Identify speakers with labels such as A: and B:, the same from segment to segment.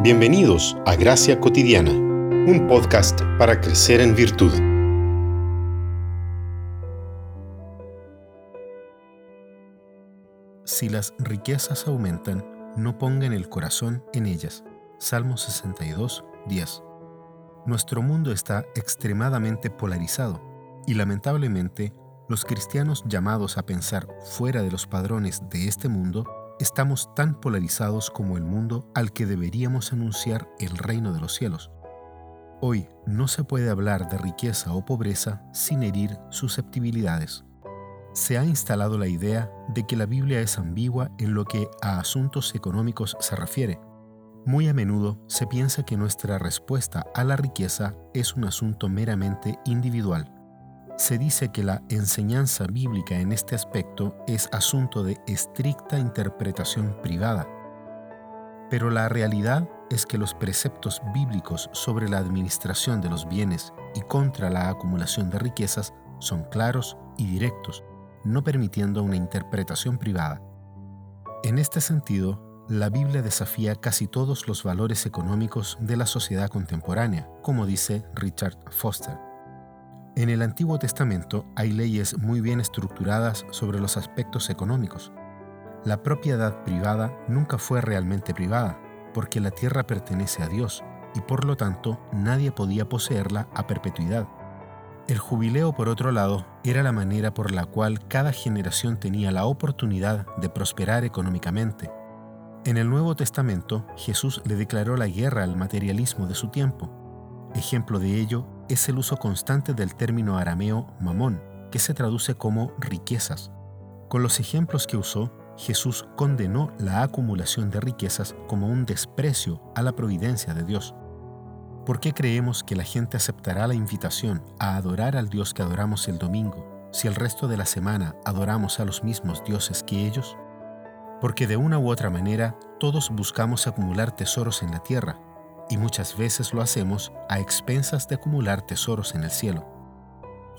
A: Bienvenidos a Gracia Cotidiana, un podcast para crecer en virtud.
B: Si las riquezas aumentan, no pongan el corazón en ellas. Salmo 62, 10. Nuestro mundo está extremadamente polarizado y lamentablemente los cristianos llamados a pensar fuera de los padrones de este mundo, estamos tan polarizados como el mundo al que deberíamos anunciar el reino de los cielos. Hoy no se puede hablar de riqueza o pobreza sin herir susceptibilidades. Se ha instalado la idea de que la Biblia es ambigua en lo que a asuntos económicos se refiere. Muy a menudo se piensa que nuestra respuesta a la riqueza es un asunto meramente individual se dice que la enseñanza bíblica en este aspecto es asunto de estricta interpretación privada. Pero la realidad es que los preceptos bíblicos sobre la administración de los bienes y contra la acumulación de riquezas son claros y directos, no permitiendo una interpretación privada. En este sentido, la Biblia desafía casi todos los valores económicos de la sociedad contemporánea, como dice Richard Foster. En el Antiguo Testamento hay leyes muy bien estructuradas sobre los aspectos económicos. La propiedad privada nunca fue realmente privada, porque la tierra pertenece a Dios y por lo tanto nadie podía poseerla a perpetuidad. El jubileo, por otro lado, era la manera por la cual cada generación tenía la oportunidad de prosperar económicamente. En el Nuevo Testamento, Jesús le declaró la guerra al materialismo de su tiempo. Ejemplo de ello es el uso constante del término arameo mamón, que se traduce como riquezas. Con los ejemplos que usó, Jesús condenó la acumulación de riquezas como un desprecio a la providencia de Dios. ¿Por qué creemos que la gente aceptará la invitación a adorar al Dios que adoramos el domingo si el resto de la semana adoramos a los mismos dioses que ellos? Porque de una u otra manera todos buscamos acumular tesoros en la tierra, y muchas veces lo hacemos a expensas de acumular tesoros en el cielo.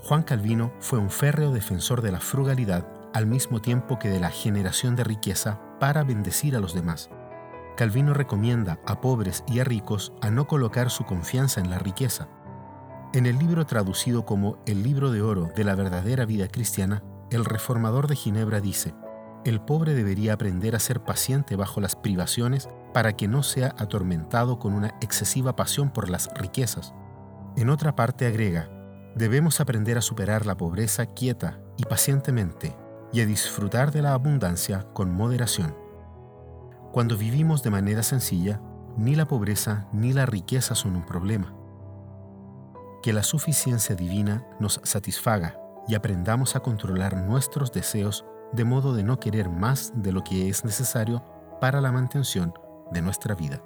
B: Juan Calvino fue un férreo defensor de la frugalidad al mismo tiempo que de la generación de riqueza para bendecir a los demás. Calvino recomienda a pobres y a ricos a no colocar su confianza en la riqueza. En el libro traducido como El libro de oro de la verdadera vida cristiana, el reformador de Ginebra dice, el pobre debería aprender a ser paciente bajo las privaciones para que no sea atormentado con una excesiva pasión por las riquezas. En otra parte agrega, debemos aprender a superar la pobreza quieta y pacientemente y a disfrutar de la abundancia con moderación. Cuando vivimos de manera sencilla, ni la pobreza ni la riqueza son un problema. Que la suficiencia divina nos satisfaga y aprendamos a controlar nuestros deseos de modo de no querer más de lo que es necesario para la mantención de nuestra vida.